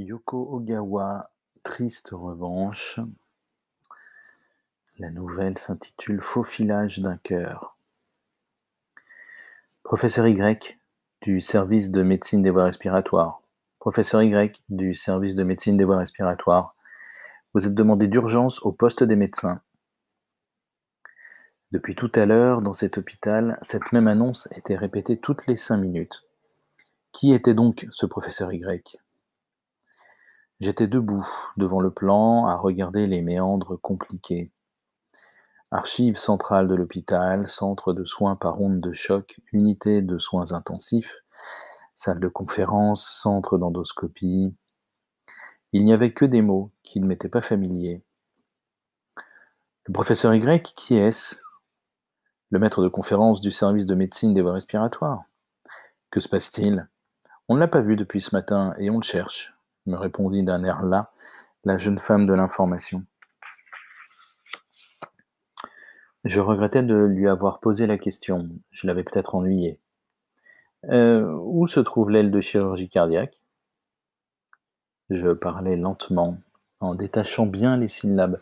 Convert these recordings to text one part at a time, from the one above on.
Yoko Ogawa, Triste revanche. La nouvelle s'intitule Faufilage d'un cœur. Professeur Y du service de médecine des voies respiratoires. Professeur Y du service de médecine des voies respiratoires. Vous êtes demandé d'urgence au poste des médecins. Depuis tout à l'heure, dans cet hôpital, cette même annonce était répétée toutes les cinq minutes. Qui était donc ce professeur Y? J'étais debout, devant le plan, à regarder les méandres compliqués. Archives centrales de l'hôpital, centre de soins par onde de choc, unité de soins intensifs, salle de conférence, centre d'endoscopie. Il n'y avait que des mots qui ne m'étaient pas familiers. Le professeur Y, qui est-ce? Le maître de conférence du service de médecine des voies respiratoires. Que se passe-t-il? On ne l'a pas vu depuis ce matin et on le cherche, me répondit d'un air las la jeune femme de l'information. Je regrettais de lui avoir posé la question, je l'avais peut-être ennuyé. Euh, où se trouve l'aile de chirurgie cardiaque? Je parlais lentement, en détachant bien les syllabes,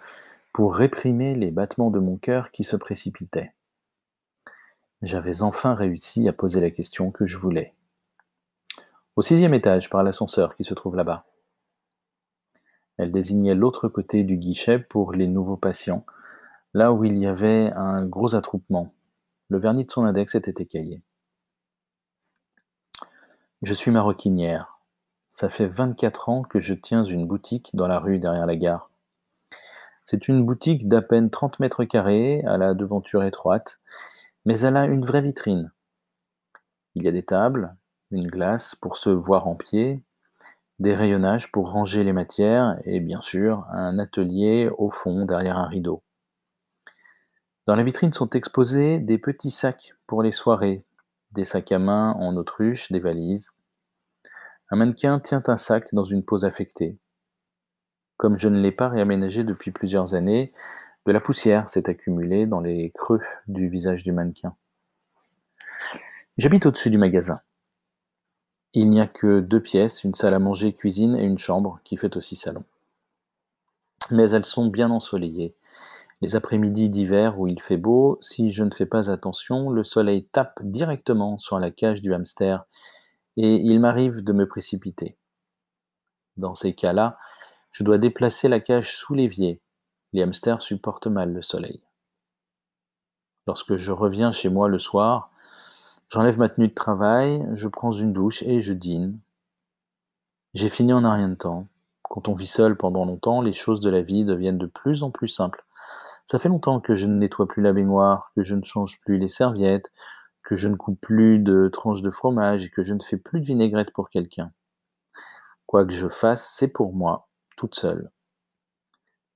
pour réprimer les battements de mon cœur qui se précipitaient. J'avais enfin réussi à poser la question que je voulais. Au sixième étage, par l'ascenseur qui se trouve là-bas. Elle désignait l'autre côté du guichet pour les nouveaux patients, là où il y avait un gros attroupement. Le vernis de son index était écaillé. Je suis maroquinière. Ça fait vingt-quatre ans que je tiens une boutique dans la rue derrière la gare. C'est une boutique d'à peine trente mètres carrés, à la devanture étroite, mais elle a une vraie vitrine. Il y a des tables, une glace pour se voir en pied, des rayonnages pour ranger les matières et bien sûr un atelier au fond derrière un rideau. Dans la vitrine sont exposés des petits sacs pour les soirées, des sacs à main en autruche, des valises. Un mannequin tient un sac dans une pose affectée. Comme je ne l'ai pas réaménagé depuis plusieurs années, de la poussière s'est accumulée dans les creux du visage du mannequin. J'habite au-dessus du magasin. Il n'y a que deux pièces, une salle à manger, cuisine et une chambre qui fait aussi salon. Mais elles sont bien ensoleillées. Les après-midi d'hiver où il fait beau, si je ne fais pas attention, le soleil tape directement sur la cage du hamster et il m'arrive de me précipiter. Dans ces cas-là, je dois déplacer la cage sous l'évier les hamsters supportent mal le soleil. Lorsque je reviens chez moi le soir, j'enlève ma tenue de travail, je prends une douche et je dîne. J'ai fini en un rien de temps. Quand on vit seul pendant longtemps, les choses de la vie deviennent de plus en plus simples. Ça fait longtemps que je ne nettoie plus la baignoire, que je ne change plus les serviettes, que je ne coupe plus de tranches de fromage et que je ne fais plus de vinaigrette pour quelqu'un. Quoi que je fasse, c'est pour moi, toute seule.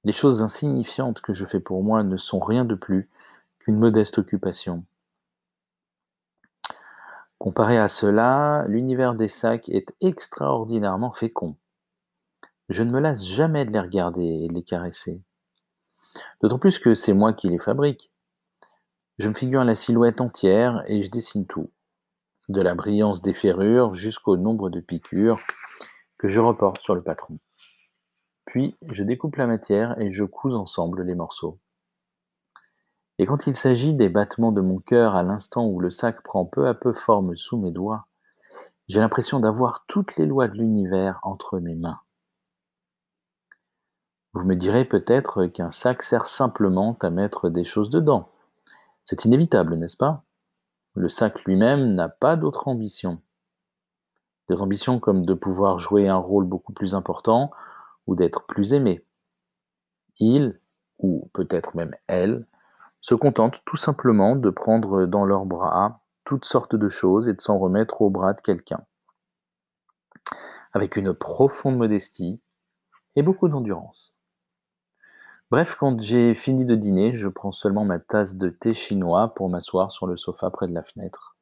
Les choses insignifiantes que je fais pour moi ne sont rien de plus qu'une modeste occupation. Comparé à cela, l'univers des sacs est extraordinairement fécond. Je ne me lasse jamais de les regarder et de les caresser. D'autant plus que c'est moi qui les fabrique. Je me figure la silhouette entière et je dessine tout, de la brillance des ferrures jusqu'au nombre de piqûres que je reporte sur le patron. Puis je découpe la matière et je couds ensemble les morceaux. Et quand il s'agit des battements de mon cœur à l'instant où le sac prend peu à peu forme sous mes doigts, j'ai l'impression d'avoir toutes les lois de l'univers entre mes mains. Vous me direz peut-être qu'un sac sert simplement à mettre des choses dedans. C'est inévitable, n'est-ce pas? Le sac lui-même n'a pas d'autre ambition. Des ambitions comme de pouvoir jouer un rôle beaucoup plus important ou d'être plus aimé. Ils, ou peut-être même elles, se contentent tout simplement de prendre dans leurs bras toutes sortes de choses et de s'en remettre au bras de quelqu'un. Avec une profonde modestie et beaucoup d'endurance. Bref, quand j'ai fini de dîner, je prends seulement ma tasse de thé chinois pour m'asseoir sur le sofa près de la fenêtre.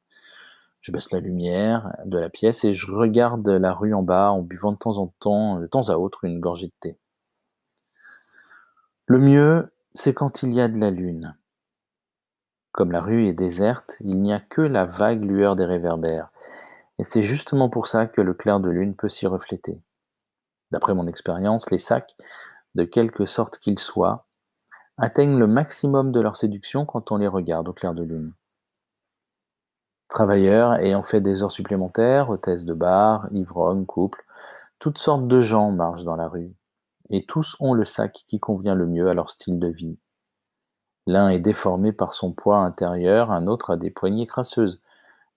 Je baisse la lumière de la pièce et je regarde la rue en bas en buvant de temps en temps, de temps à autre, une gorgée de thé. Le mieux, c'est quand il y a de la lune. Comme la rue est déserte, il n'y a que la vague lueur des réverbères, et c'est justement pour ça que le clair de lune peut s'y refléter. D'après mon expérience, les sacs, de quelque sorte qu'ils soient, atteignent le maximum de leur séduction quand on les regarde au clair de lune. Travailleurs ayant fait des heures supplémentaires, hôtesses de bar, ivrognes, couples, toutes sortes de gens marchent dans la rue, et tous ont le sac qui convient le mieux à leur style de vie. L'un est déformé par son poids intérieur, un autre a des poignées crasseuses,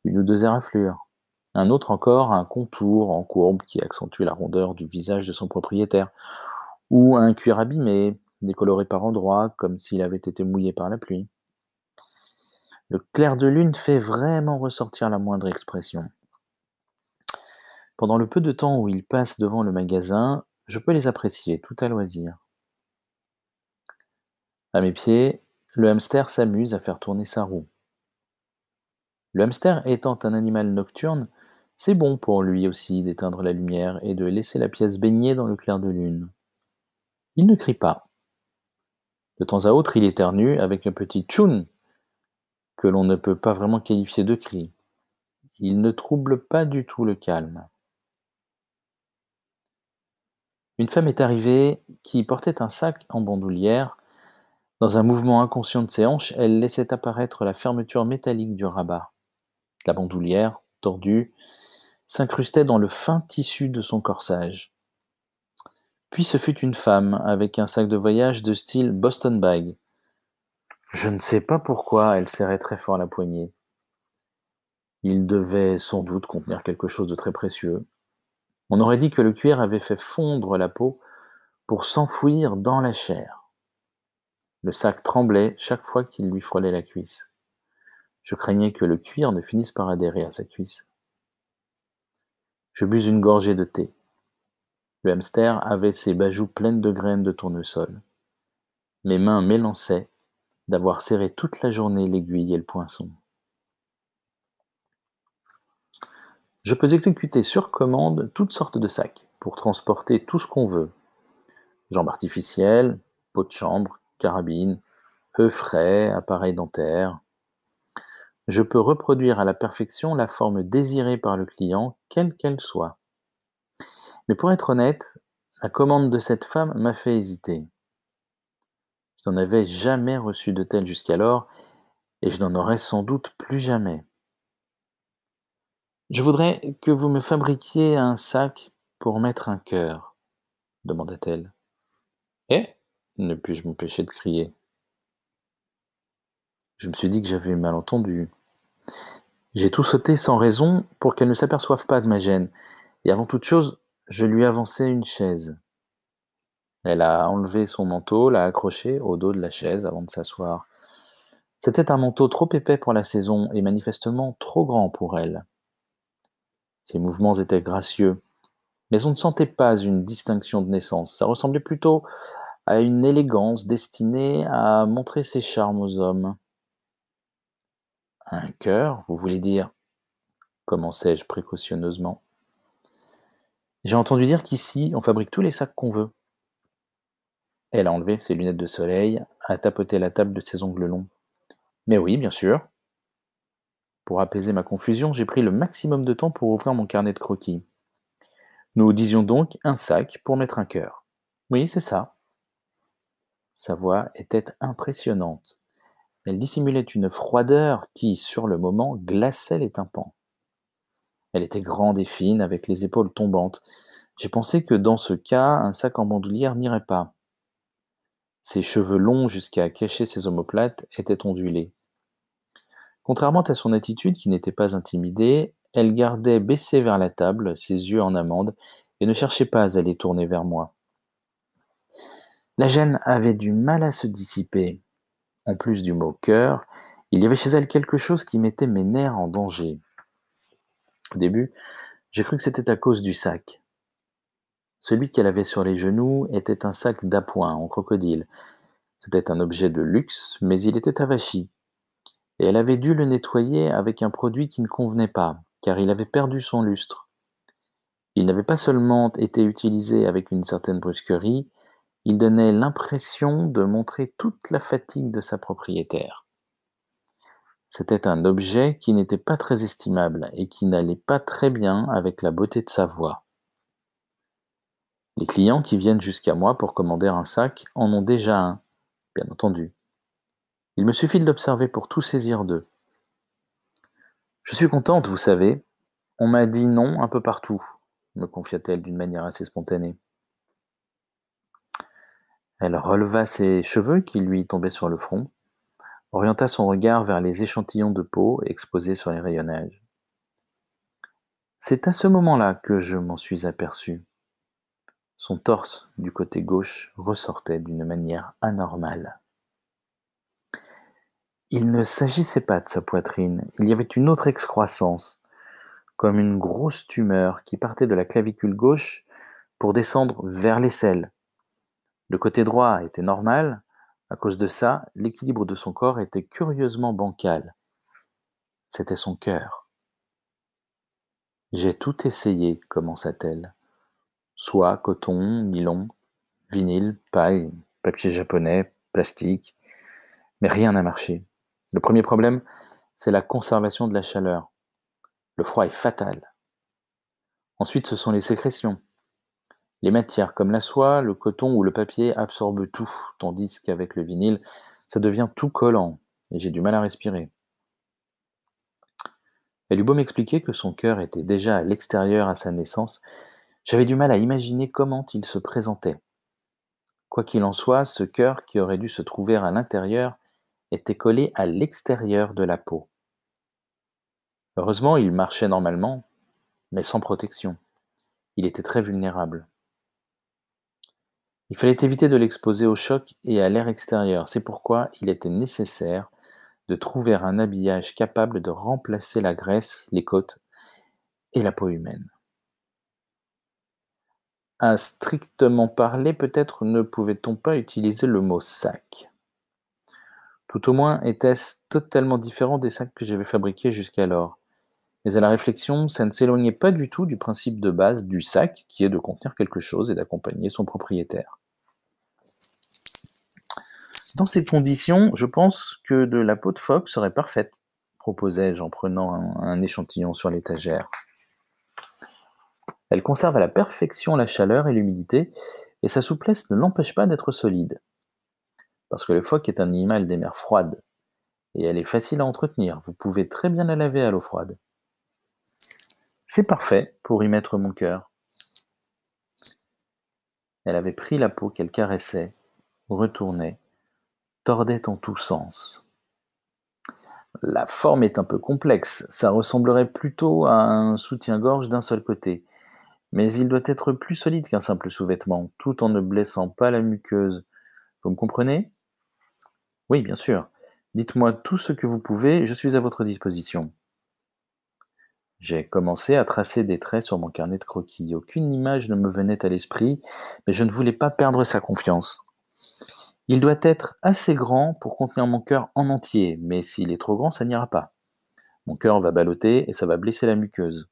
une ou deux éraflures. Un autre encore a un contour en courbe qui accentue la rondeur du visage de son propriétaire, ou un cuir abîmé, décoloré par endroits, comme s'il avait été mouillé par la pluie. Le clair de lune fait vraiment ressortir la moindre expression. Pendant le peu de temps où ils passent devant le magasin, je peux les apprécier tout à loisir. À mes pieds, le hamster s'amuse à faire tourner sa roue. Le hamster étant un animal nocturne, c'est bon pour lui aussi d'éteindre la lumière et de laisser la pièce baigner dans le clair de lune. Il ne crie pas. De temps à autre, il éternue avec un petit tchoun que l'on ne peut pas vraiment qualifier de cri. Il ne trouble pas du tout le calme. Une femme est arrivée qui portait un sac en bandoulière. Dans un mouvement inconscient de ses hanches, elle laissait apparaître la fermeture métallique du rabat. La bandoulière, tordue, s'incrustait dans le fin tissu de son corsage. Puis ce fut une femme, avec un sac de voyage de style Boston Bag. Je ne sais pas pourquoi elle serrait très fort la poignée. Il devait sans doute contenir quelque chose de très précieux. On aurait dit que le cuir avait fait fondre la peau pour s'enfouir dans la chair. Le sac tremblait chaque fois qu'il lui frôlait la cuisse. Je craignais que le cuir ne finisse par adhérer à sa cuisse. Je bus une gorgée de thé. Le hamster avait ses bajoux pleines de graines de tournesol. Mes mains m'élançaient d'avoir serré toute la journée l'aiguille et le poinçon. Je peux exécuter sur commande toutes sortes de sacs pour transporter tout ce qu'on veut. Jambes artificielles, peau de chambre, carabine, œufs frais, appareils dentaires. Je peux reproduire à la perfection la forme désirée par le client, quelle qu'elle soit. Mais pour être honnête, la commande de cette femme m'a fait hésiter. Je n'en avais jamais reçu de telle jusqu'alors, et je n'en aurai sans doute plus jamais. Je voudrais que vous me fabriquiez un sac pour mettre un cœur, demanda-t-elle. Eh? Ne puis-je m'empêcher de crier. Je me suis dit que j'avais mal entendu. J'ai tout sauté sans raison pour qu'elle ne s'aperçoive pas de ma gêne, et avant toute chose, je lui avançai une chaise. Elle a enlevé son manteau, l'a accroché au dos de la chaise avant de s'asseoir. C'était un manteau trop épais pour la saison et manifestement trop grand pour elle. Ses mouvements étaient gracieux, mais on ne sentait pas une distinction de naissance. Ça ressemblait plutôt à une élégance destinée à montrer ses charmes aux hommes. Un cœur, vous voulez dire? commençai-je précautionneusement. J'ai entendu dire qu'ici, on fabrique tous les sacs qu'on veut. Elle a enlevé ses lunettes de soleil, a tapoté la table de ses ongles longs. Mais oui, bien sûr. Pour apaiser ma confusion, j'ai pris le maximum de temps pour ouvrir mon carnet de croquis. Nous disions donc un sac pour mettre un cœur. Oui, c'est ça. Sa voix était impressionnante. Elle dissimulait une froideur qui, sur le moment, glaçait les tympans. Elle était grande et fine, avec les épaules tombantes. J'ai pensé que dans ce cas, un sac en bandoulière n'irait pas. Ses cheveux longs jusqu'à cacher ses omoplates étaient ondulés. Contrairement à son attitude qui n'était pas intimidée, elle gardait baissée vers la table, ses yeux en amande, et ne cherchait pas à les tourner vers moi. La gêne avait du mal à se dissiper. En plus du mot cœur, il y avait chez elle quelque chose qui mettait mes nerfs en danger. Au début, j'ai cru que c'était à cause du sac. Celui qu'elle avait sur les genoux était un sac d'appoint en crocodile. C'était un objet de luxe, mais il était avachi. Et elle avait dû le nettoyer avec un produit qui ne convenait pas, car il avait perdu son lustre. Il n'avait pas seulement été utilisé avec une certaine brusquerie, il donnait l'impression de montrer toute la fatigue de sa propriétaire. C'était un objet qui n'était pas très estimable et qui n'allait pas très bien avec la beauté de sa voix. Les clients qui viennent jusqu'à moi pour commander un sac en ont déjà un, bien entendu. Il me suffit de l'observer pour tout saisir d'eux. Je suis contente, vous savez. On m'a dit non un peu partout, me confia-t-elle d'une manière assez spontanée. Elle releva ses cheveux qui lui tombaient sur le front, orienta son regard vers les échantillons de peau exposés sur les rayonnages. C'est à ce moment-là que je m'en suis aperçu. Son torse du côté gauche ressortait d'une manière anormale. Il ne s'agissait pas de sa poitrine, il y avait une autre excroissance, comme une grosse tumeur qui partait de la clavicule gauche pour descendre vers l'aisselle. Le côté droit était normal, à cause de ça, l'équilibre de son corps était curieusement bancal. C'était son cœur. J'ai tout essayé, commença-t-elle. Soie, coton, nylon, vinyle, paille, papier japonais, plastique, mais rien n'a marché. Le premier problème, c'est la conservation de la chaleur. Le froid est fatal. Ensuite, ce sont les sécrétions. Les matières comme la soie, le coton ou le papier absorbent tout, tandis qu'avec le vinyle, ça devient tout collant et j'ai du mal à respirer. Elle eut beau m'expliquer que son cœur était déjà à l'extérieur à sa naissance, j'avais du mal à imaginer comment il se présentait. Quoi qu'il en soit, ce cœur qui aurait dû se trouver à l'intérieur était collé à l'extérieur de la peau. Heureusement, il marchait normalement, mais sans protection. Il était très vulnérable. Il fallait éviter de l'exposer au choc et à l'air extérieur. C'est pourquoi il était nécessaire de trouver un habillage capable de remplacer la graisse, les côtes et la peau humaine. À strictement parler, peut-être ne pouvait-on pas utiliser le mot sac. Tout au moins était-ce totalement différent des sacs que j'avais fabriqués jusqu'alors. Mais à la réflexion, ça ne s'éloignait pas du tout du principe de base du sac, qui est de contenir quelque chose et d'accompagner son propriétaire. Dans ces conditions, je pense que de la peau de phoque serait parfaite, proposai-je en prenant un, échantillon sur l'étagère. Elle conserve à la perfection la chaleur et l'humidité, et sa souplesse ne l'empêche pas d'être solide parce que le phoque est un animal des mers froides, et elle est facile à entretenir. Vous pouvez très bien la laver à l'eau froide. C'est parfait pour y mettre mon cœur. Elle avait pris la peau qu'elle caressait, retournait, tordait en tous sens. La forme est un peu complexe, ça ressemblerait plutôt à un soutien-gorge d'un seul côté, mais il doit être plus solide qu'un simple sous-vêtement, tout en ne blessant pas la muqueuse. Vous me comprenez? Oui, bien sûr. Dites-moi tout ce que vous pouvez, je suis à votre disposition. J'ai commencé à tracer des traits sur mon carnet de croquis. Aucune image ne me venait à l'esprit, mais je ne voulais pas perdre sa confiance. Il doit être assez grand pour contenir mon cœur en entier, mais s'il est trop grand, ça n'ira pas. Mon cœur va balloter et ça va blesser la muqueuse.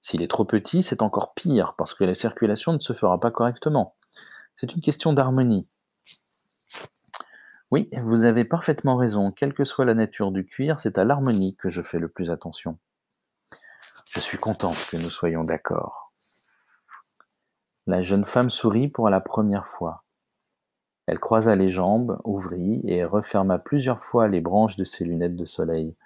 S'il est trop petit, c'est encore pire, parce que la circulation ne se fera pas correctement. C'est une question d'harmonie. Oui, vous avez parfaitement raison. Quelle que soit la nature du cuir, c'est à l'harmonie que je fais le plus attention. Je suis content que nous soyons d'accord. La jeune femme sourit pour la première fois. Elle croisa les jambes, ouvrit et referma plusieurs fois les branches de ses lunettes de soleil.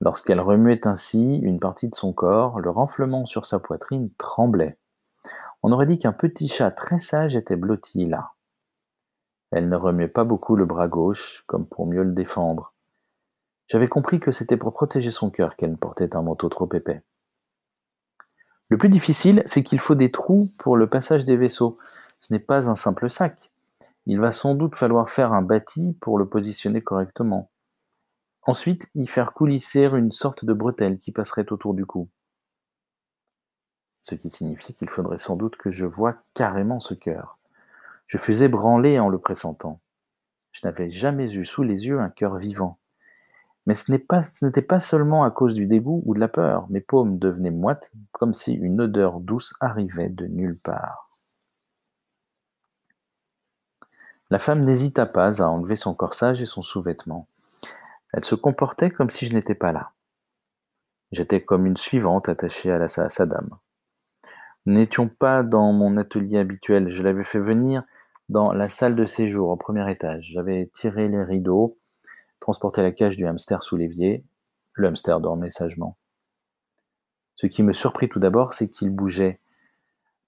Lorsqu'elle remuait ainsi une partie de son corps, le renflement sur sa poitrine tremblait. On aurait dit qu'un petit chat très sage était blotti là. Elle ne remuait pas beaucoup le bras gauche, comme pour mieux le défendre. J'avais compris que c'était pour protéger son cœur qu'elle portait un manteau trop épais. Le plus difficile, c'est qu'il faut des trous pour le passage des vaisseaux. Ce n'est pas un simple sac. Il va sans doute falloir faire un bâti pour le positionner correctement. Ensuite, y faire coulisser une sorte de bretelle qui passerait autour du cou. Ce qui signifie qu'il faudrait sans doute que je voie carrément ce cœur. Je fus ébranlé en le pressentant. Je n'avais jamais eu sous les yeux un cœur vivant. Mais ce n'était pas seulement à cause du dégoût ou de la peur. Mes paumes devenaient moites, comme si une odeur douce arrivait de nulle part. La femme n'hésita pas à enlever son corsage et son sous-vêtement. Elle se comportait comme si je n'étais pas là. J'étais comme une suivante attachée à, sa dame. n'étions pas dans mon atelier habituel. Je l'avais fait venir dans la salle de séjour au premier étage. J'avais tiré les rideaux, transporté la cage du hamster sous l'évier. Le hamster dormait sagement. Ce qui me surprit tout d'abord, c'est qu'il bougeait,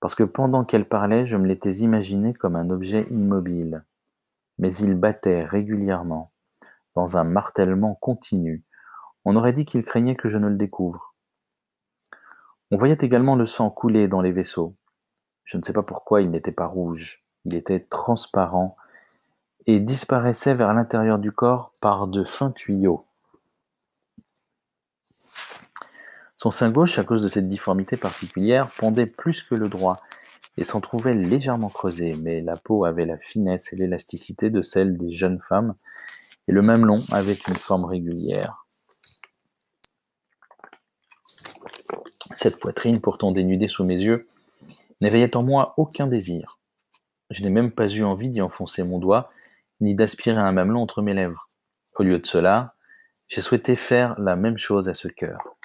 parce que pendant qu'elle parlait, je me l'étais imaginé comme un objet immobile. Mais il battait régulièrement, dans un martèlement continu. On aurait dit qu'il craignait que je ne le découvre. On voyait également le sang couler dans les vaisseaux. Je ne sais pas pourquoi il n'était pas rouge. Il était transparent et disparaissait vers l'intérieur du corps par de fins tuyaux. Son sein gauche, à cause de cette difformité particulière, pendait plus que le droit et s'en trouvait légèrement creusé, mais la peau avait la finesse et l'élasticité de celle des jeunes femmes, et le mamelon avait une forme régulière. Cette poitrine, pourtant dénudée sous mes yeux, n'éveillait en moi aucun désir. Je n'ai même pas eu envie d'y enfoncer mon doigt, ni d'aspirer un mamelon entre mes lèvres. Au lieu de cela, j'ai souhaité faire la même chose à ce cœur.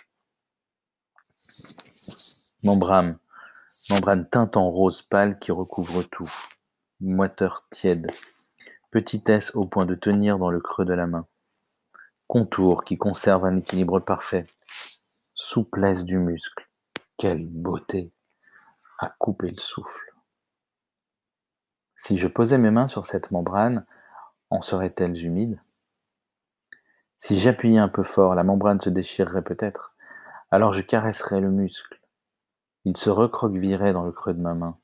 Membrane, membrane teinte en rose pâle qui recouvre tout. Moiteur tiède. Petitesse au point de tenir dans le creux de la main. Contour qui conserve un équilibre parfait. Souplesse du muscle. Quelle beauté à couper le souffle. Si je posais mes mains sur cette membrane, en seraient-elles humides? Si j'appuyais un peu fort, la membrane se déchirerait peut-être. Alors je caresserais le muscle. Il se recroquevillerait dans le creux de ma main.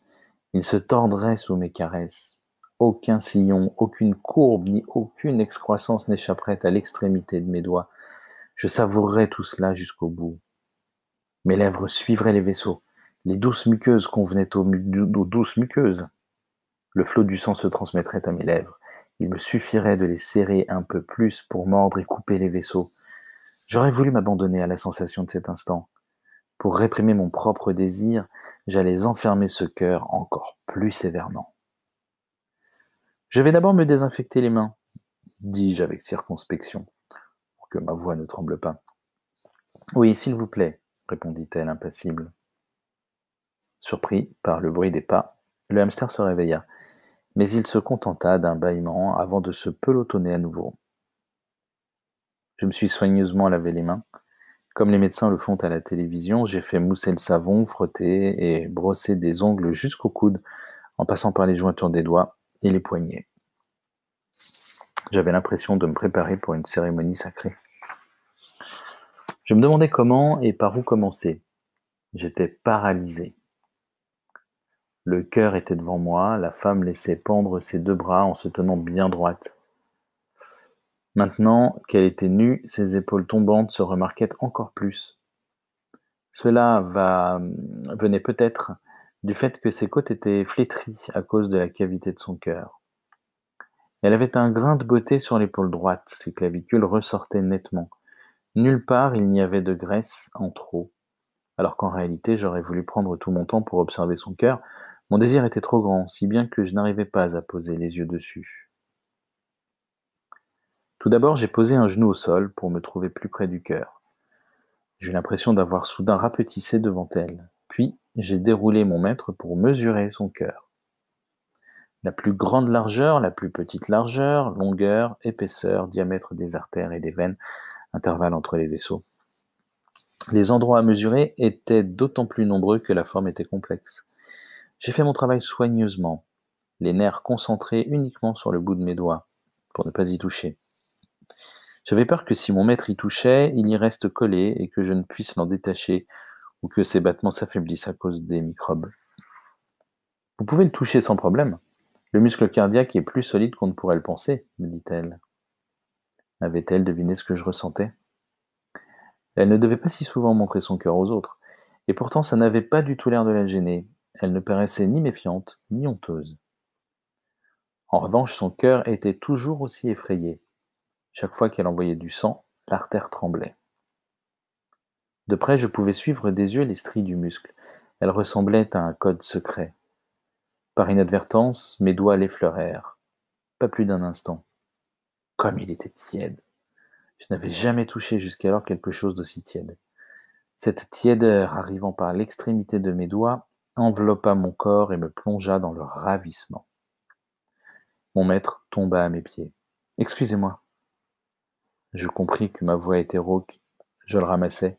Il se tordrait sous mes caresses. Aucun sillon, aucune courbe, ni aucune excroissance n'échapperait à l'extrémité de mes doigts. Je savourerais tout cela jusqu'au bout. Mes lèvres suivraient les vaisseaux. Les douces muqueuses convenaient aux, aux douces muqueuses. Le flot du sang se transmettrait à mes lèvres. Il me suffirait de les serrer un peu plus pour mordre et couper les vaisseaux. J'aurais voulu m'abandonner à la sensation de cet instant. Pour réprimer mon propre désir, j'allais enfermer ce cœur encore plus sévèrement. Je vais d'abord me désinfecter les mains, dis-je avec circonspection, pour que ma voix ne tremble pas. Oui, s'il vous plaît, répondit-elle impassible. Surpris par le bruit des pas, le hamster se réveilla, mais il se contenta d'un bâillement avant de se pelotonner à nouveau. Je me suis soigneusement lavé les mains, comme les médecins le font à la télévision, j'ai fait mousser le savon, frotter et brosser des ongles jusqu'au coude, en passant par les jointures des doigts et les poignets. J'avais l'impression de me préparer pour une cérémonie sacrée. Je me demandais comment et par où commencer. J'étais paralysé. Le cœur était devant moi, la femme laissait pendre ses deux bras en se tenant bien droite. Maintenant qu'elle était nue, ses épaules tombantes se remarquaient encore plus. Cela venait peut-être du fait que ses côtes étaient flétries à cause de la cavité de son cœur. Elle avait un grain de beauté sur l'épaule droite, ses clavicules ressortaient nettement. Nulle part il n'y avait de graisse en trop, alors qu'en réalité j'aurais voulu prendre tout mon temps pour observer son cœur. Mon désir était trop grand, si bien que je n'arrivais pas à poser les yeux dessus. Tout d'abord, j'ai posé un genou au sol pour me trouver plus près du cœur. J'eus l'impression d'avoir soudain rapetissé devant elle. Puis, j'ai déroulé mon mètre pour mesurer son cœur. La plus grande largeur, la plus petite largeur, longueur, épaisseur, diamètre des artères et des veines, intervalle entre les vaisseaux. Les endroits à mesurer étaient d'autant plus nombreux que la forme était complexe. J'ai fait mon travail soigneusement, les nerfs concentrés uniquement sur le bout de mes doigts, pour ne pas y toucher. J'avais peur que si mon maître y touchait, il y reste collé et que je ne puisse l'en détacher, ou que ses battements s'affaiblissent à cause des microbes. Vous pouvez le toucher sans problème. Le muscle cardiaque est plus solide qu'on ne pourrait le penser, me dit-elle. Avait-elle deviné ce que je ressentais? Elle ne devait pas si souvent montrer son cœur aux autres, et pourtant ça n'avait pas du tout l'air de la gêner. Elle ne paraissait ni méfiante, ni honteuse. En revanche, son cœur était toujours aussi effrayé. Chaque fois qu'elle envoyait du sang, l'artère tremblait. De près, je pouvais suivre des yeux les stries du muscle. Elle ressemblait à un code secret. Par inadvertance, mes doigts l'effleurèrent. Pas plus d'un instant. Comme il était tiède. Je n'avais jamais touché jusqu'alors quelque chose d'aussi tiède. Cette tièdeur arrivant par l'extrémité de mes doigts enveloppa mon corps et me plongea dans le ravissement. Mon maître tomba à mes pieds. Excusez-moi. Je compris que ma voix était rauque. Je le ramassai.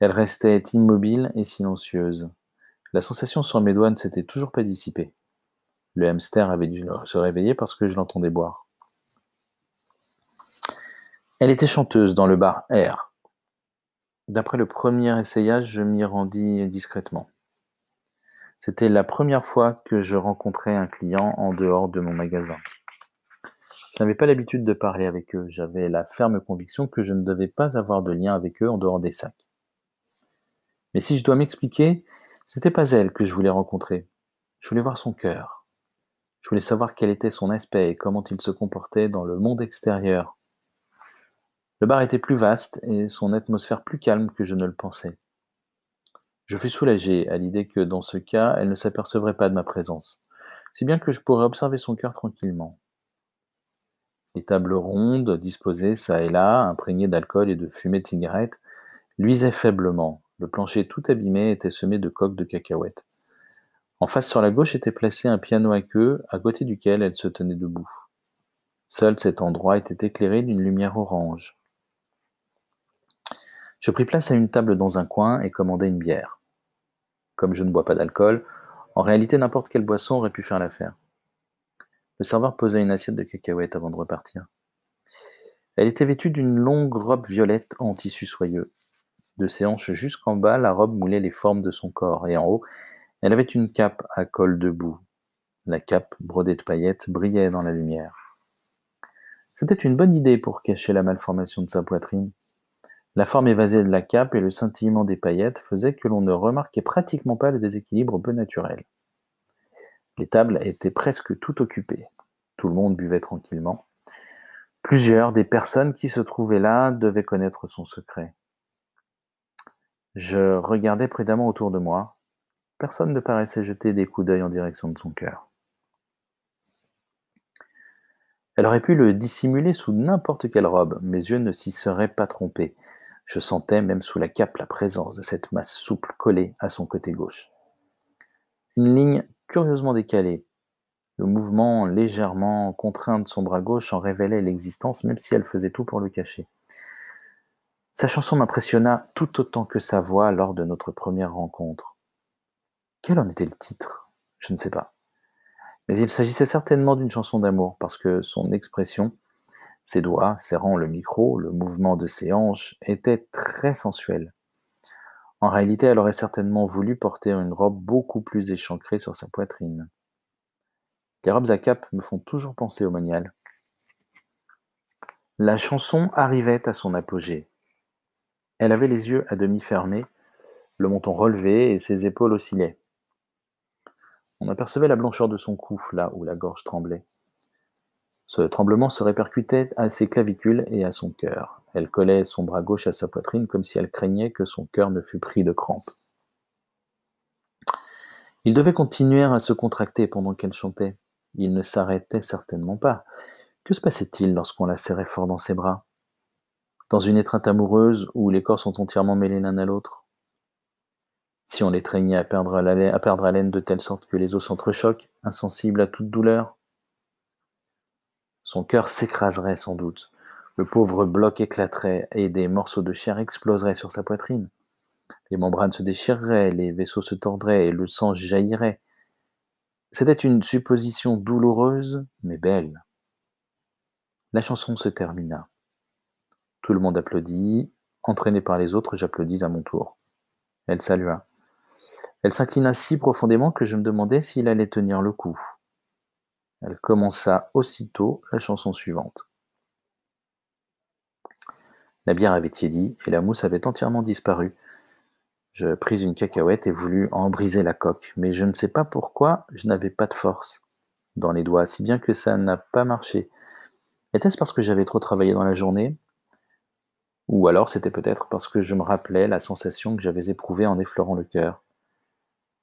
Elle restait immobile et silencieuse. La sensation sur mes doigts ne s'était toujours pas dissipée. Le hamster avait dû se réveiller parce que je l'entendais boire. Elle était chanteuse dans le bar R. D'après le premier essayage, je m'y rendis discrètement. C'était la première fois que je rencontrais un client en dehors de mon magasin. Je n'avais pas l'habitude de parler avec eux. J'avais la ferme conviction que je ne devais pas avoir de lien avec eux en dehors des sacs. Mais si je dois m'expliquer, c'était pas elle que je voulais rencontrer. Je voulais voir son cœur. Je voulais savoir quel était son aspect et comment il se comportait dans le monde extérieur. Le bar était plus vaste et son atmosphère plus calme que je ne le pensais. Je fus soulagé à l'idée que dans ce cas, elle ne s'apercevrait pas de ma présence, si bien que je pourrais observer son cœur tranquillement. Les tables rondes, disposées çà et là, imprégnées d'alcool et de fumée de cigarette, luisaient faiblement, le plancher tout abîmé était semé de coques de cacahuètes. En face sur la gauche était placé un piano à queue, à côté duquel elle se tenait debout. Seul cet endroit était éclairé d'une lumière orange. Je pris place à une table dans un coin et commandai une bière. Comme je ne bois pas d'alcool, en réalité n'importe quelle boisson aurait pu faire l'affaire. Le serveur posa une assiette de cacahuètes avant de repartir. Elle était vêtue d'une longue robe violette en tissu soyeux. De ses hanches jusqu'en bas, la robe moulait les formes de son corps, et en haut, elle avait une cape à col debout. La cape, brodée de paillettes, brillait dans la lumière. C'était une bonne idée pour cacher la malformation de sa poitrine. La forme évasée de la cape et le scintillement des paillettes faisaient que l'on ne remarquait pratiquement pas le déséquilibre peu naturel. Les tables étaient presque toutes occupées. Tout le monde buvait tranquillement. Plusieurs des personnes qui se trouvaient là devaient connaître son secret. Je regardais prudemment autour de moi. Personne ne paraissait jeter des coups d'œil en direction de son cœur. Elle aurait pu le dissimuler sous n'importe quelle robe, mes yeux ne s'y seraient pas trompés. Je sentais même sous la cape la présence de cette masse souple collée à son côté gauche. Une ligne curieusement décalée, le mouvement légèrement contraint de son bras gauche en révélait l'existence, même si elle faisait tout pour le cacher. Sa chanson m'impressionna tout autant que sa voix lors de notre première rencontre. Quel en était le titre? Je ne sais pas. Mais il s'agissait certainement d'une chanson d'amour, parce que son expression, ses doigts serrant le micro, le mouvement de ses hanches, était très sensuel. En réalité, elle aurait certainement voulu porter une robe beaucoup plus échancrée sur sa poitrine. Les robes à cap me font toujours penser au monial. La chanson arrivait à son apogée. Elle avait les yeux à demi fermés, le menton relevé et ses épaules oscillaient. On apercevait la blancheur de son cou, là où la gorge tremblait. Ce tremblement se répercutait à ses clavicules et à son cœur. Elle collait son bras gauche à sa poitrine comme si elle craignait que son cœur ne fût pris de crampes. Il devait continuer à se contracter pendant qu'elle chantait. Il ne s'arrêtait certainement pas. Que se passait-il lorsqu'on la serrait fort dans ses bras? Dans une étreinte amoureuse où les corps sont entièrement mêlés l'un à l'autre? Si on les traînait à perdre, à perdre haleine de telle sorte que les os s'entrechoquent, insensibles à toute douleur? Son cœur s'écraserait sans doute, le pauvre bloc éclaterait et des morceaux de chair exploseraient sur sa poitrine. Les membranes se déchireraient, les vaisseaux se tordraient et le sang jaillirait. C'était une supposition douloureuse, mais belle. La chanson se termina. Tout le monde applaudit. Entraîné par les autres, j'applaudis à mon tour. Elle salua. Elle s'inclina si profondément que je me demandais s'il allait tenir le coup. Elle commença aussitôt la chanson suivante. La bière avait tiédi et la mousse avait entièrement disparu. Je pris une cacahuète et voulus en briser la coque, mais je ne sais pas pourquoi je n'avais pas de force dans les doigts, si bien que ça n'a pas marché. Était-ce parce que j'avais trop travaillé dans la journée? Ou alors c'était peut-être parce que je me rappelais la sensation que j'avais éprouvée en effleurant le cœur.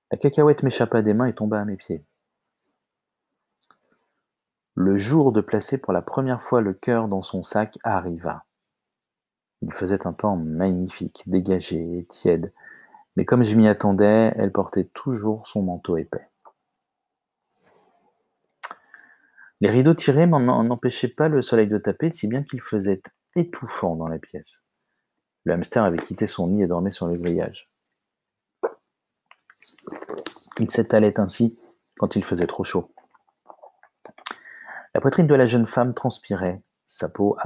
La cacahuète m'échappa des mains et tomba à mes pieds. Le jour de placer pour la première fois le cœur dans son sac arriva. Il faisait un temps magnifique, dégagé et tiède. Mais comme je m'y attendais, elle portait toujours son manteau épais. Les rideaux tirés n'empêchaient pas le soleil de taper, si bien qu'il faisait étouffant dans la pièce. Le hamster avait quitté son nid et dormait sur le grillage. Il s'étalait ainsi quand il faisait trop chaud. La poitrine de la jeune femme transpirait. Sa peau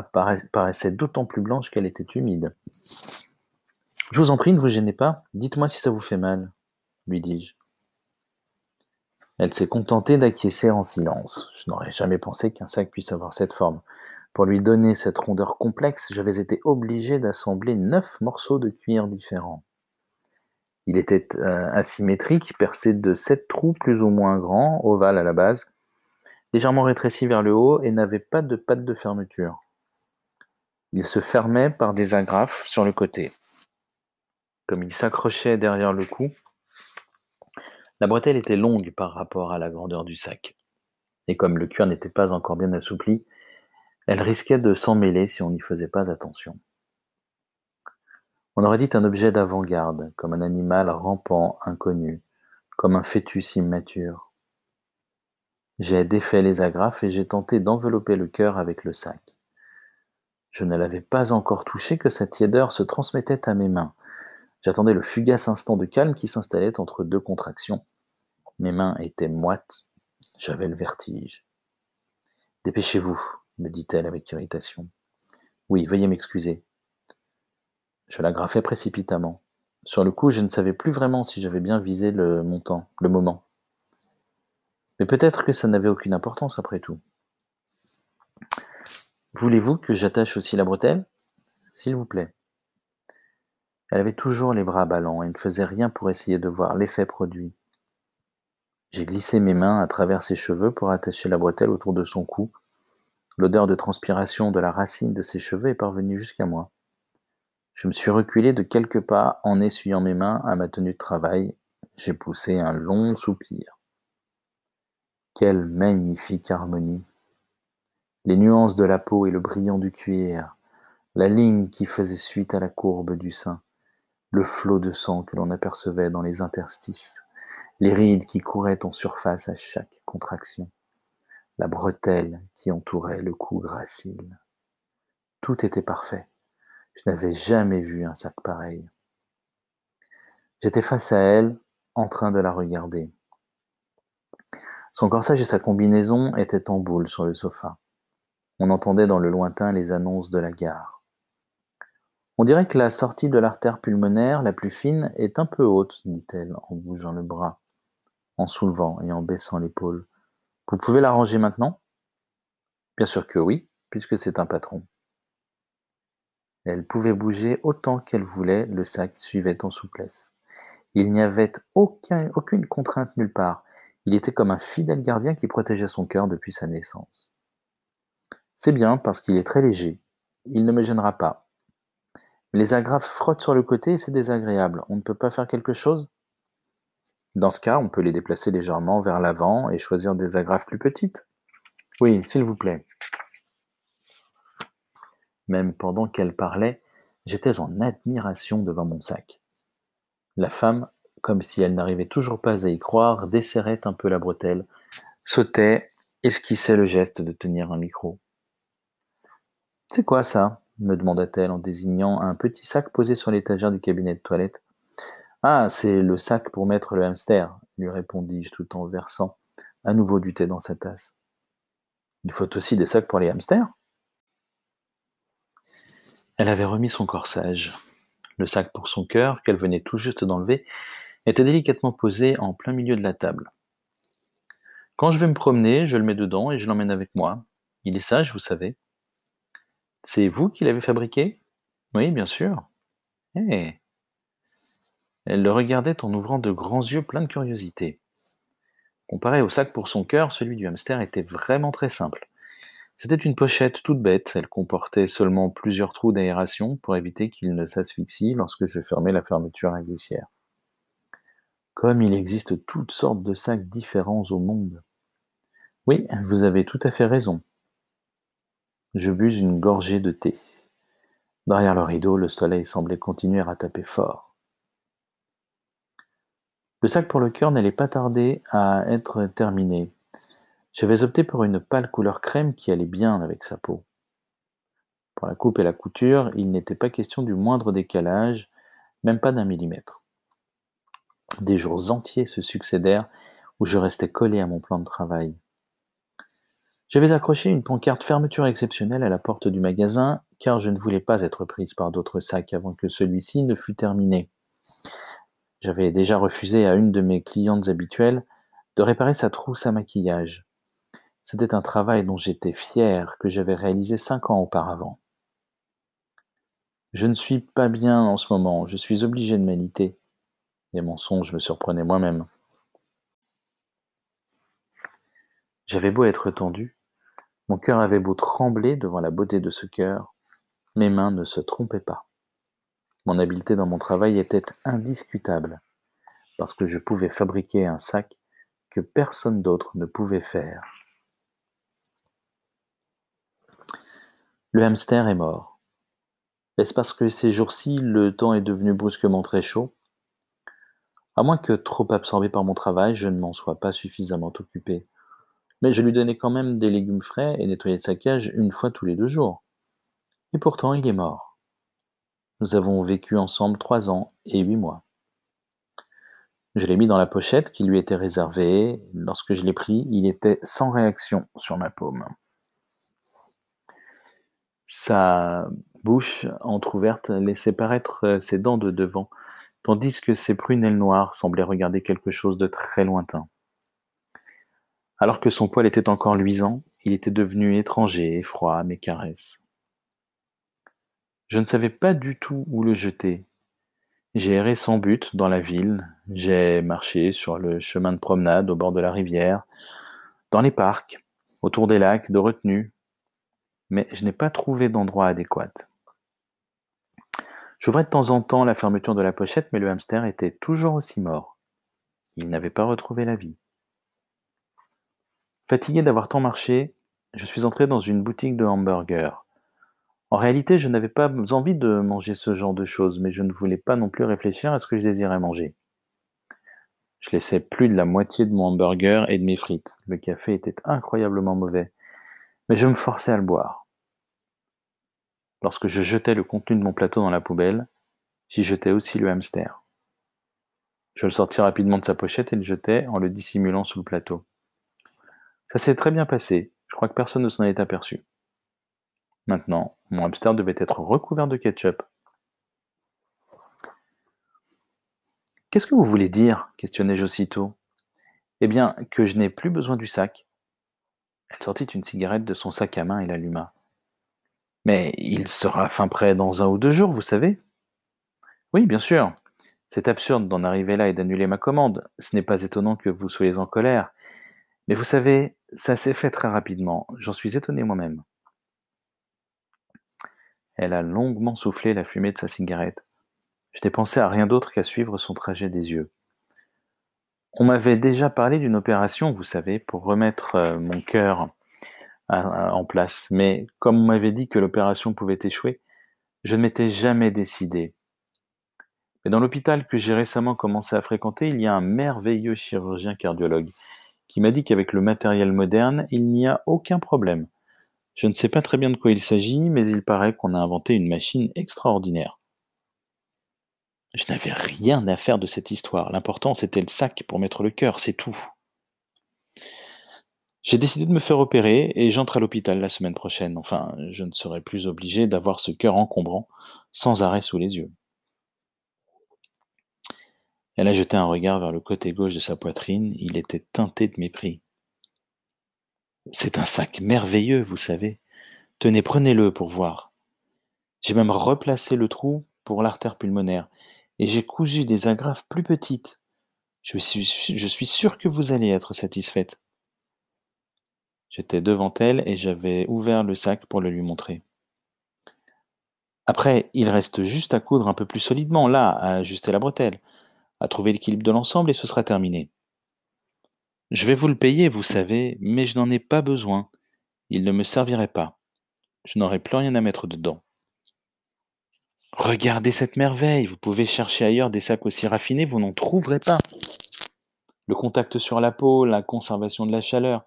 paraissait d'autant plus blanche qu'elle était humide. Je vous en prie, ne vous gênez pas. Dites-moi si ça vous fait mal, lui dis-je. Elle s'est contentée d'acquiescer en silence. Je n'aurais jamais pensé qu'un sac puisse avoir cette forme. Pour lui donner cette rondeur complexe, j'avais été obligé d'assembler neuf morceaux de cuir différents. Il était euh, asymétrique, percé de sept trous plus ou moins grands, ovales à la base, légèrement rétrécis vers le haut et n'avait pas de patte de fermeture. Il se fermait par des agrafes sur le côté. Comme il s'accrochait derrière le cou, la bretelle était longue par rapport à la grandeur du sac. Et comme le cuir n'était pas encore bien assoupli, elle risquait de s'en mêler si on n'y faisait pas attention. On aurait dit un objet d'avant-garde, comme un animal rampant, inconnu, comme un fœtus immature. J'ai défait les agrafes et j'ai tenté d'envelopper le cœur avec le sac. Je ne l'avais pas encore touché que sa tiédeur se transmettait à mes mains. J'attendais le fugace instant de calme qui s'installait entre deux contractions. Mes mains étaient moites, j'avais le vertige. Dépêchez-vous, me dit-elle avec irritation. Oui, veuillez m'excuser. Je l'agrafais précipitamment. Sur le coup, je ne savais plus vraiment si j'avais bien visé le montant, le moment. Mais peut-être que ça n'avait aucune importance après tout. Voulez-vous que j'attache aussi la bretelle? S'il vous plaît. Elle avait toujours les bras ballants et ne faisait rien pour essayer de voir l'effet produit. J'ai glissé mes mains à travers ses cheveux pour attacher la bretelle autour de son cou. L'odeur de transpiration de la racine de ses cheveux est parvenue jusqu'à moi. Je me suis reculé de quelques pas en essuyant mes mains à ma tenue de travail. J'ai poussé un long soupir. Quelle magnifique harmonie. Les nuances de la peau et le brillant du cuir, la ligne qui faisait suite à la courbe du sein, le flot de sang que l'on apercevait dans les interstices, les rides qui couraient en surface à chaque contraction, la bretelle qui entourait le cou gracile. Tout était parfait. Je n'avais jamais vu un sac pareil. J'étais face à elle, en train de la regarder. Son corsage et sa combinaison étaient en boule sur le sofa. On entendait dans le lointain les annonces de la gare. On dirait que la sortie de l'artère pulmonaire la plus fine est un peu haute, dit-elle en bougeant le bras, en soulevant et en baissant l'épaule. Vous pouvez la ranger maintenant? Bien sûr que oui, puisque c'est un patron. Elle pouvait bouger autant qu'elle voulait, le sac suivait en souplesse. Il n'y avait aucune contrainte nulle part. Il était comme un fidèle gardien qui protégeait son cœur depuis sa naissance. C'est bien parce qu'il est très léger. Il ne me gênera pas. Les agrafes frottent sur le côté et c'est désagréable. On ne peut pas faire quelque chose? Dans ce cas, on peut les déplacer légèrement vers l'avant et choisir des agrafes plus petites. Oui, s'il vous plaît. Même pendant qu'elle parlait, j'étais en admiration devant mon sac. La femme, comme si elle n'arrivait toujours pas à y croire, desserrait un peu la bretelle, sautait, esquissait le geste de tenir un micro. C'est quoi ça? me demanda-t-elle en désignant un petit sac posé sur l'étagère du cabinet de toilette. Ah, c'est le sac pour mettre le hamster, lui répondis-je tout en versant à nouveau du thé dans sa tasse. Il faut aussi des sacs pour les hamsters Elle avait remis son corsage. Le sac pour son cœur, qu'elle venait tout juste d'enlever, était délicatement posé en plein milieu de la table. Quand je vais me promener, je le mets dedans et je l'emmène avec moi. Il est sage, vous savez. C'est vous qui l'avez fabriqué? Oui, bien sûr. Eh Elle le regardait en ouvrant de grands yeux pleins de curiosité. Comparé au sac pour son cœur, celui du hamster était vraiment très simple. C'était une pochette toute bête, elle comportait seulement plusieurs trous d'aération pour éviter qu'il ne s'asphyxie lorsque je fermais la fermeture à glissière. Comme il existe toutes sortes de sacs différents au monde. Oui, vous avez tout à fait raison. Je bus une gorgée de thé. Derrière le rideau, le soleil semblait continuer à taper fort. Le sac pour le cœur n'allait pas tarder à être terminé. J'avais opté pour une pâle couleur crème qui allait bien avec sa peau. Pour la coupe et la couture, il n'était pas question du moindre décalage, même pas d'un millimètre. Des jours entiers se succédèrent où je restais collé à mon plan de travail. J'avais accroché une pancarte fermeture exceptionnelle à la porte du magasin, car je ne voulais pas être prise par d'autres sacs avant que celui-ci ne fût terminé. J'avais déjà refusé à une de mes clientes habituelles de réparer sa trousse à maquillage. C'était un travail dont j'étais fier, que j'avais réalisé cinq ans auparavant. Je ne suis pas bien en ce moment, je suis obligé de m'aliter. Les mensonges me surprenaient moi-même. J'avais beau être tendu, mon cœur avait beau trembler devant la beauté de ce cœur, mes mains ne se trompaient pas. Mon habileté dans mon travail était indiscutable, parce que je pouvais fabriquer un sac que personne d'autre ne pouvait faire. Le hamster est mort. Est-ce parce que ces jours-ci, le temps est devenu brusquement très chaud? À moins que trop absorbé par mon travail, je ne m'en sois pas suffisamment occupé. Mais je lui donnais quand même des légumes frais et nettoyais sa cage une fois tous les deux jours. Et pourtant, il est mort. Nous avons vécu ensemble trois ans et huit mois. Je l'ai mis dans la pochette qui lui était réservée. Lorsque je l'ai pris, il était sans réaction sur ma paume. Sa bouche entr'ouverte laissait paraître ses dents de devant, tandis que ses prunelles noires semblaient regarder quelque chose de très lointain. Alors que son poil était encore luisant, il était devenu étranger et froid à mes caresses. Je ne savais pas du tout où le jeter. J'ai erré sans but dans la ville, j'ai marché sur le chemin de promenade au bord de la rivière, dans les parcs, autour des lacs de retenue, mais je n'ai pas trouvé d'endroit adéquat. J'ouvrais de temps en temps la fermeture de la pochette, mais le hamster était toujours aussi mort. Il n'avait pas retrouvé la vie. Fatigué d'avoir tant marché, je suis entré dans une boutique de hamburgers. En réalité, je n'avais pas envie de manger ce genre de choses, mais je ne voulais pas non plus réfléchir à ce que je désirais manger. Je laissais plus de la moitié de mon hamburger et de mes frites. Le café était incroyablement mauvais, mais je me forçais à le boire. Lorsque je jetais le contenu de mon plateau dans la poubelle, j'y jetais aussi le hamster. Je le sortis rapidement de sa pochette et le jetai en le dissimulant sous le plateau. Ça s'est très bien passé, je crois que personne ne s'en est aperçu. Maintenant, mon hamster devait être recouvert de ketchup. Qu'est-ce que vous voulez dire? questionnai-je aussitôt. Eh bien, que je n'ai plus besoin du sac. Elle sortit une cigarette de son sac à main et l'alluma. Mais il sera fin prêt dans un ou deux jours, vous savez. Oui, bien sûr. C'est absurde d'en arriver là et d'annuler ma commande. Ce n'est pas étonnant que vous soyez en colère. Mais vous savez, ça s'est fait très rapidement. J'en suis étonné moi-même. Elle a longuement soufflé la fumée de sa cigarette. Je n'ai pensé à rien d'autre qu'à suivre son trajet des yeux. On m'avait déjà parlé d'une opération, vous savez, pour remettre euh, mon cœur en place. Mais comme on m'avait dit que l'opération pouvait échouer, je ne m'étais jamais décidé. Mais dans l'hôpital que j'ai récemment commencé à fréquenter, il y a un merveilleux chirurgien cardiologue qui m'a dit qu'avec le matériel moderne, il n'y a aucun problème. Je ne sais pas très bien de quoi il s'agit, mais il paraît qu'on a inventé une machine extraordinaire. Je n'avais rien à faire de cette histoire. L'important, c'était le sac pour mettre le cœur, c'est tout. J'ai décidé de me faire opérer et j'entre à l'hôpital la semaine prochaine. Enfin, je ne serai plus obligé d'avoir ce cœur encombrant sans arrêt sous les yeux. Elle a jeté un regard vers le côté gauche de sa poitrine. Il était teinté de mépris. C'est un sac merveilleux, vous savez. Tenez, prenez-le pour voir. J'ai même replacé le trou pour l'artère pulmonaire et j'ai cousu des agrafes plus petites. Je suis, je sûr que vous allez être satisfaite. J'étais devant elle et j'avais ouvert le sac pour le lui montrer. Après, il reste juste à coudre un peu plus solidement, là, à ajuster la bretelle, à trouver l'équilibre de l'ensemble et ce sera terminé. Je vais vous le payer, vous savez, mais je n'en ai pas besoin. Il ne me servirait pas. Je n'aurai plus rien à mettre dedans. Regardez cette merveille, vous pouvez chercher ailleurs des sacs aussi raffinés, vous n'en trouverez pas. Le contact sur la peau, la conservation de la chaleur,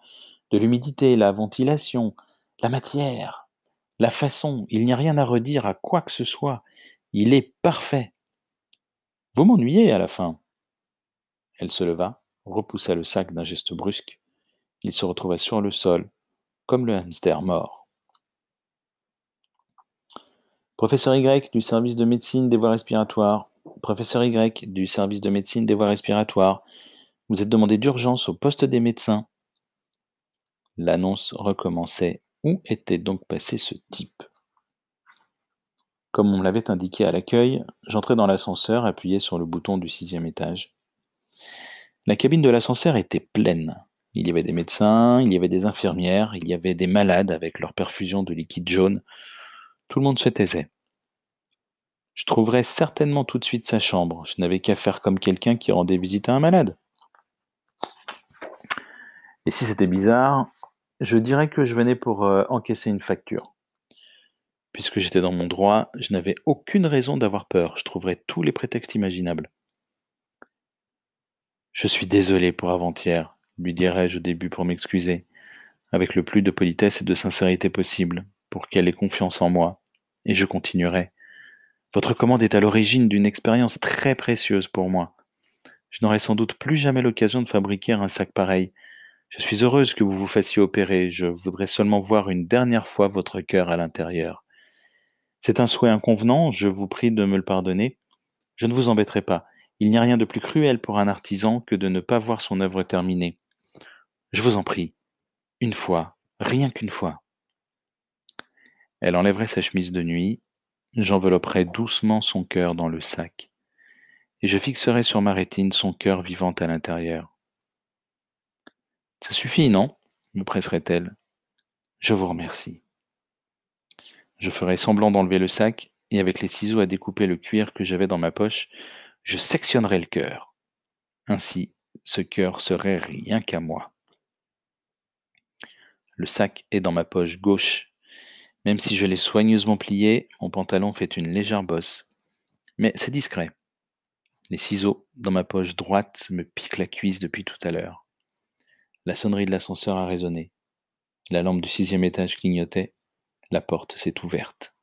de l'humidité, la ventilation, la matière, la façon, il n'y a rien à redire à quoi que ce soit. Il est parfait. Vous m'ennuyez à la fin. Elle se leva, repoussa le sac d'un geste brusque. Il se retrouva sur le sol, comme le hamster mort. Professeur Y du service de médecine des voies respiratoires. Professeur Y du service de médecine des voies respiratoires. Vous êtes demandé d'urgence au poste des médecins. L'annonce recommençait. Où était donc passé ce type? Comme on me l'avait indiqué à l'accueil, j'entrai dans l'ascenseur appuyé sur le bouton du sixième étage. La cabine de l'ascenseur était pleine. Il y avait des médecins, il y avait des infirmières, il y avait des malades avec leur perfusion de liquide jaune. Tout le monde se taisait. Je trouverais certainement tout de suite sa chambre. Je n'avais qu'à faire comme quelqu'un qui rendait visite à un malade. Et si c'était bizarre, je dirais que je venais pour euh, encaisser une facture. Puisque j'étais dans mon droit, je n'avais aucune raison d'avoir peur. Je trouverais tous les prétextes imaginables. Je suis désolé pour avant-hier, lui dirais-je au début pour m'excuser, avec le plus de politesse et de sincérité possible, pour qu'elle ait confiance en moi, et je continuerai. Votre commande est à l'origine d'une expérience très précieuse pour moi. Je n'aurai sans doute plus jamais l'occasion de fabriquer un sac pareil. Je suis heureuse que vous vous fassiez opérer. Je voudrais seulement voir une dernière fois votre cœur à l'intérieur. C'est un souhait inconvenant, je vous prie de me le pardonner. Je ne vous embêterai pas. Il n'y a rien de plus cruel pour un artisan que de ne pas voir son œuvre terminée. Je vous en prie. Une fois, rien qu'une fois. Elle enlèverait sa chemise de nuit, J'envelopperai doucement son cœur dans le sac, et je fixerai sur ma rétine son cœur vivant à l'intérieur. Ça suffit, non? Me presserait-elle. Je vous remercie. Je ferai semblant d'enlever le sac, et avec les ciseaux à découper le cuir que j'avais dans ma poche, je sectionnerai le cœur. Ainsi, ce cœur serait rien qu'à moi. Le sac est dans ma poche gauche même si je l'ai soigneusement plié, mon pantalon fait une légère bosse. Mais c'est discret. Les ciseaux dans ma poche droite me piquent la cuisse depuis tout à l'heure. La sonnerie de l'ascenseur a résonné. La lampe du sixième étage clignotait. La porte s'est ouverte.